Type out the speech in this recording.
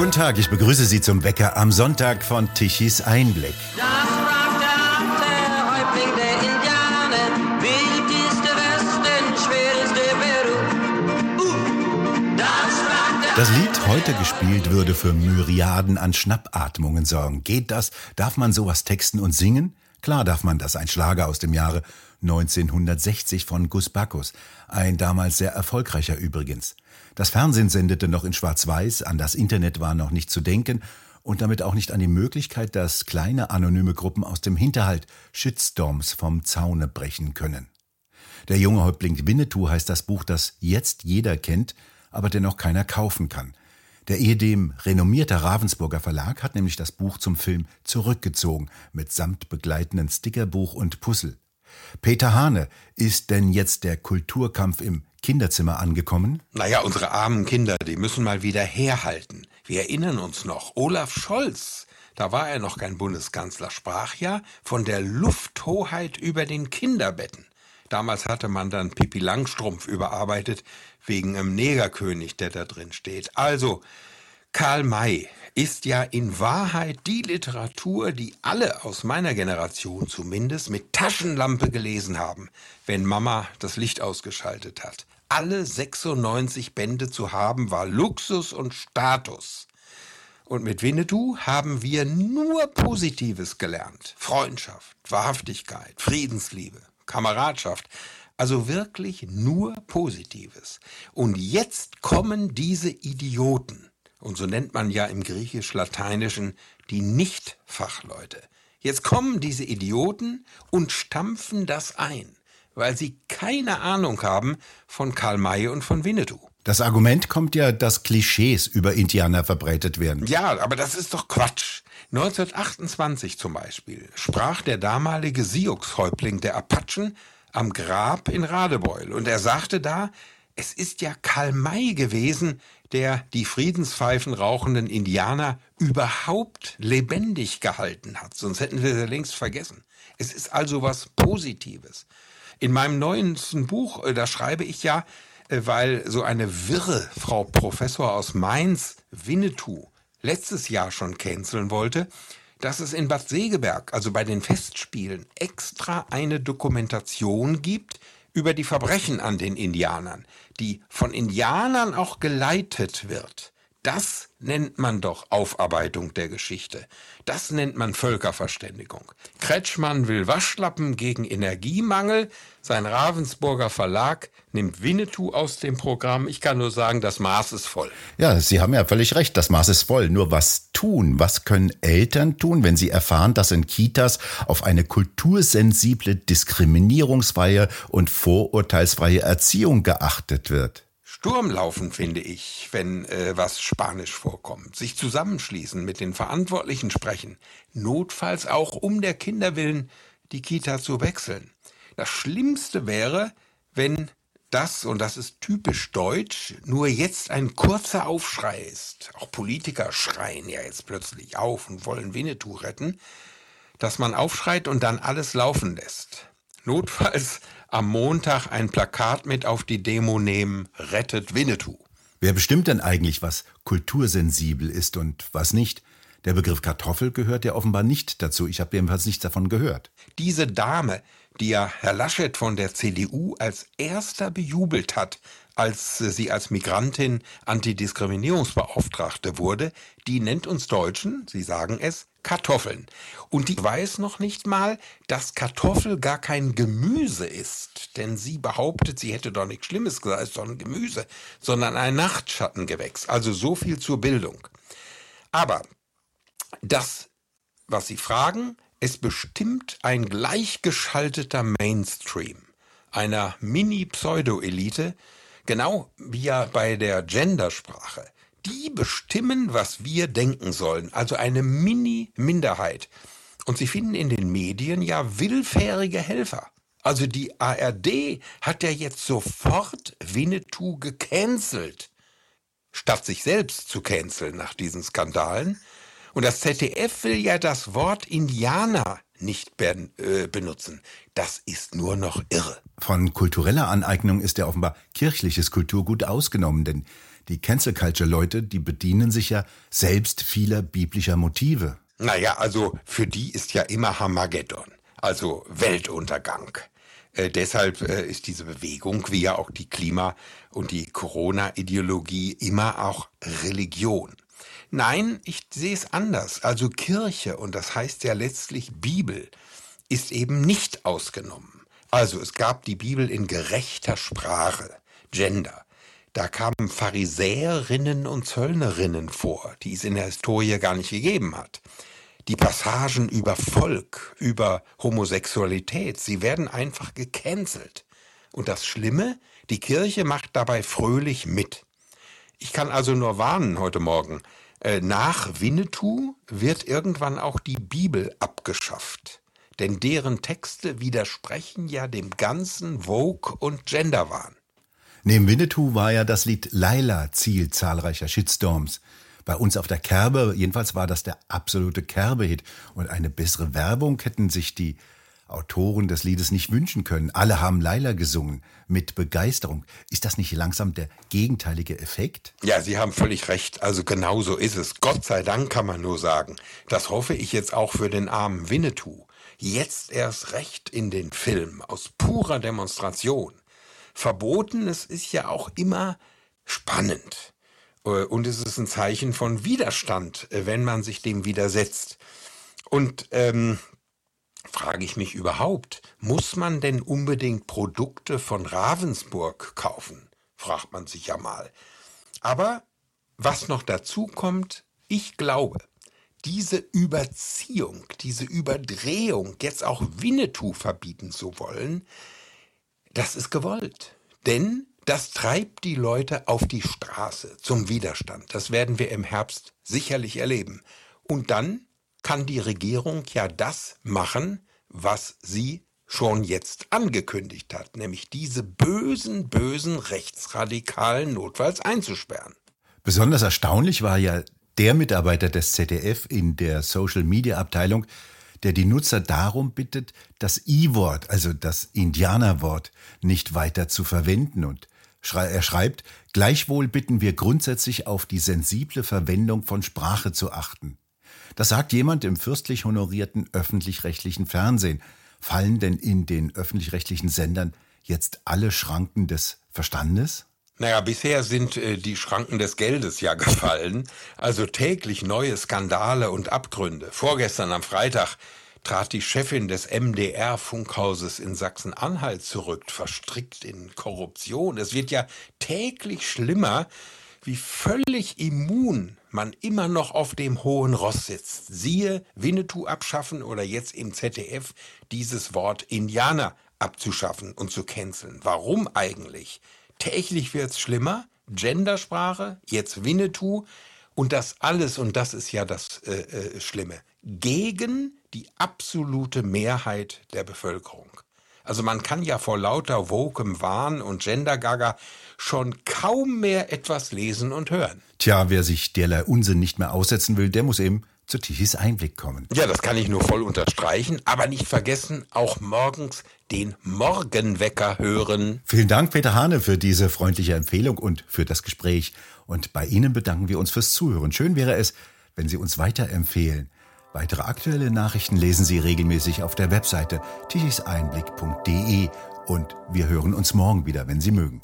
Guten Tag, ich begrüße Sie zum Wecker am Sonntag von Tichys Einblick. Das sprach der Häuptling der Indianer, wildeste Westen, schwerste Peru. Uh, das Das Lied heute gespielt würde für Myriaden an Schnappatmungen sorgen. Geht das? Darf man sowas texten und singen? Klar darf man das. Ein Schlager aus dem Jahre 1960 von Gus Bacchus. Ein damals sehr erfolgreicher übrigens. Das Fernsehen sendete noch in Schwarz-Weiß, an das Internet war noch nicht zu denken und damit auch nicht an die Möglichkeit, dass kleine anonyme Gruppen aus dem Hinterhalt Shitstorms vom Zaune brechen können. Der junge Häuptling Winnetou heißt das Buch, das jetzt jeder kennt, aber dennoch keiner kaufen kann. Der ehedem renommierte Ravensburger Verlag hat nämlich das Buch zum Film zurückgezogen, mit samt begleitenden Stickerbuch und Puzzle. Peter Hane, ist denn jetzt der Kulturkampf im Kinderzimmer angekommen? Naja, unsere armen Kinder, die müssen mal wieder herhalten. Wir erinnern uns noch, Olaf Scholz, da war er noch kein Bundeskanzler, sprach ja von der Lufthoheit über den Kinderbetten. Damals hatte man dann Pippi Langstrumpf überarbeitet, wegen einem Negerkönig, der da drin steht. Also, Karl May ist ja in Wahrheit die Literatur, die alle aus meiner Generation zumindest mit Taschenlampe gelesen haben, wenn Mama das Licht ausgeschaltet hat. Alle 96 Bände zu haben war Luxus und Status. Und mit Winnetou haben wir nur Positives gelernt. Freundschaft, Wahrhaftigkeit, Friedensliebe, Kameradschaft. Also wirklich nur Positives. Und jetzt kommen diese Idioten. Und so nennt man ja im griechisch-lateinischen die Nicht-Fachleute. Jetzt kommen diese Idioten und stampfen das ein, weil sie keine Ahnung haben von Karl May und von Winnetou. Das Argument kommt ja, dass Klischees über Indianer verbreitet werden. Ja, aber das ist doch Quatsch. 1928 zum Beispiel sprach der damalige Sioux-Häuptling der Apachen am Grab in Radebeul und er sagte da, es ist ja Karl May gewesen, der die Friedenspfeifen rauchenden Indianer überhaupt lebendig gehalten hat. Sonst hätten wir sie längst vergessen. Es ist also was Positives. In meinem neuesten Buch, äh, da schreibe ich ja, äh, weil so eine wirre Frau Professor aus Mainz, Winnetou, letztes Jahr schon canceln wollte, dass es in Bad Segeberg, also bei den Festspielen, extra eine Dokumentation gibt über die Verbrechen an den Indianern, die von Indianern auch geleitet wird. Das nennt man doch Aufarbeitung der Geschichte. Das nennt man Völkerverständigung. Kretschmann will Waschlappen gegen Energiemangel. Sein Ravensburger Verlag nimmt Winnetou aus dem Programm. Ich kann nur sagen, das Maß ist voll. Ja, Sie haben ja völlig recht, das Maß ist voll. Nur was tun? Was können Eltern tun, wenn sie erfahren, dass in Kitas auf eine kultursensible, diskriminierungsfreie und vorurteilsfreie Erziehung geachtet wird? Sturm laufen, finde ich, wenn äh, was Spanisch vorkommt. Sich zusammenschließen, mit den Verantwortlichen sprechen. Notfalls auch um der Kinder willen die Kita zu wechseln. Das Schlimmste wäre, wenn das, und das ist typisch deutsch, nur jetzt ein kurzer Aufschrei ist. Auch Politiker schreien ja jetzt plötzlich auf und wollen Winnetou retten, dass man aufschreit und dann alles laufen lässt. Notfalls am Montag ein Plakat mit auf die Demo nehmen, rettet Winnetou. Wer bestimmt denn eigentlich, was kultursensibel ist und was nicht? Der Begriff Kartoffel gehört ja offenbar nicht dazu. Ich habe jedenfalls nichts davon gehört. Diese Dame, die ja Herr Laschet von der CDU als erster bejubelt hat, als sie als Migrantin Antidiskriminierungsbeauftragte wurde, die nennt uns Deutschen, Sie sagen es, Kartoffeln. Und die weiß noch nicht mal, dass Kartoffel gar kein Gemüse ist. Denn sie behauptet, sie hätte doch nichts Schlimmes gesagt, es ist Gemüse, sondern ein Nachtschattengewächs. Also so viel zur Bildung. Aber das, was Sie fragen, es bestimmt ein gleichgeschalteter Mainstream einer Mini-Pseudo-Elite, genau wie ja bei der Gendersprache. Die bestimmen, was wir denken sollen, also eine Mini-Minderheit. Und sie finden in den Medien ja willfährige Helfer. Also die ARD hat ja jetzt sofort Winnetou gecancelt, statt sich selbst zu canceln nach diesen Skandalen. Und das ZDF will ja das Wort Indianer nicht ben, äh, benutzen. Das ist nur noch irre. Von kultureller Aneignung ist ja offenbar kirchliches Kulturgut ausgenommen, denn Die Cancel Culture Leute, die bedienen sich ja selbst vieler biblischer Motive. Naja, also für die ist ja immer Hamageddon, also Weltuntergang. Äh, deshalb äh, ist diese Bewegung, wie ja auch die Klima- und die Corona-Ideologie, immer auch Religion. Nein, ich sehe es anders. Also Kirche, und das heißt ja letztlich Bibel, ist eben nicht ausgenommen. Also es gab die Bibel in gerechter Sprache, Gender. Da kamen Pharisäerinnen und Zöllnerinnen vor, die es in der Historie gar nicht gegeben hat. Die Passagen über Volk, über Homosexualität, sie werden einfach gecancelt. Und das Schlimme, die Kirche macht dabei fröhlich mit. Ich kann also nur warnen heute Morgen, äh, nach Winnetou wird irgendwann auch die Bibel abgeschafft. Denn deren Texte widersprechen ja dem ganzen Vogue- und Genderwahn. Neben Winnetou war ja das Lied Laila Ziel zahlreicher Shitstorms. Bei uns auf der Kerbe, jedenfalls war das der absolute Kerbe-Hit. Und eine bessere Werbung hätten sich die Autoren des Liedes nicht wünschen können. Alle haben Laila gesungen, mit Begeisterung. Ist das nicht langsam der gegenteilige Effekt? Ja, Sie haben völlig recht. Also genau so ist es. Gott sei Dank kann man nur sagen. Das hoffe ich jetzt auch für den armen Winnetou. Jetzt erst recht in den Film, aus purer Demonstration. Verboten, es ist ja auch immer spannend. Äh, und es ist ein Zeichen von Widerstand, äh, wenn man sich dem widersetzt. Und ähm, frage ich mich überhaupt, muss man denn unbedingt Produkte von Ravensburg kaufen? fragt man sich ja mal. Aber was noch dazu kommt, ich glaube, diese Überziehung, diese Überdrehung, jetzt auch Winnetou verbieten zu wollen, das ist gewollt. Denn das treibt die Leute auf die Straße zum Widerstand. Das werden wir im Herbst sicherlich erleben. Und dann kann die Regierung ja das machen, was sie schon jetzt angekündigt hat, nämlich diese bösen, bösen Rechtsradikalen notfalls einzusperren. Besonders erstaunlich war ja der Mitarbeiter des ZDF in der Social-Media-Abteilung, der die Nutzer darum bittet, das I-Wort, also das Indianerwort, nicht weiter zu verwenden. Und er schreibt, gleichwohl bitten wir grundsätzlich auf die sensible Verwendung von Sprache zu achten. Das sagt jemand im fürstlich honorierten öffentlich-rechtlichen Fernsehen. Fallen denn in den öffentlich-rechtlichen Sendern jetzt alle Schranken des Verstandes? Naja, bisher sind äh, die Schranken des Geldes ja gefallen. Also täglich neue Skandale und Abgründe. Vorgestern am Freitag trat die Chefin des MDR-Funkhauses in Sachsen-Anhalt zurück, verstrickt in Korruption. Es wird ja täglich schlimmer, wie völlig immun man immer noch auf dem hohen Ross sitzt. Siehe Winnetou abschaffen oder jetzt im ZDF dieses Wort Indianer abzuschaffen und zu canceln. Warum eigentlich? Täglich wird's schlimmer. Gendersprache, jetzt Winnetou. Und das alles, und das ist ja das äh, äh, Schlimme, gegen die absolute Mehrheit der Bevölkerung. Also man kann ja vor lauter wokem Wahn und Gendergaga schon kaum mehr etwas lesen und hören. Tja, wer sich derlei Unsinn nicht mehr aussetzen will, der muss eben zu Tichys Einblick kommen. Ja, das kann ich nur voll unterstreichen, aber nicht vergessen, auch morgens den Morgenwecker hören. Vielen Dank, Peter Hane, für diese freundliche Empfehlung und für das Gespräch. Und bei Ihnen bedanken wir uns fürs Zuhören. Schön wäre es, wenn Sie uns weiterempfehlen. Weitere aktuelle Nachrichten lesen Sie regelmäßig auf der Webseite tichiseinblick.de und wir hören uns morgen wieder, wenn Sie mögen.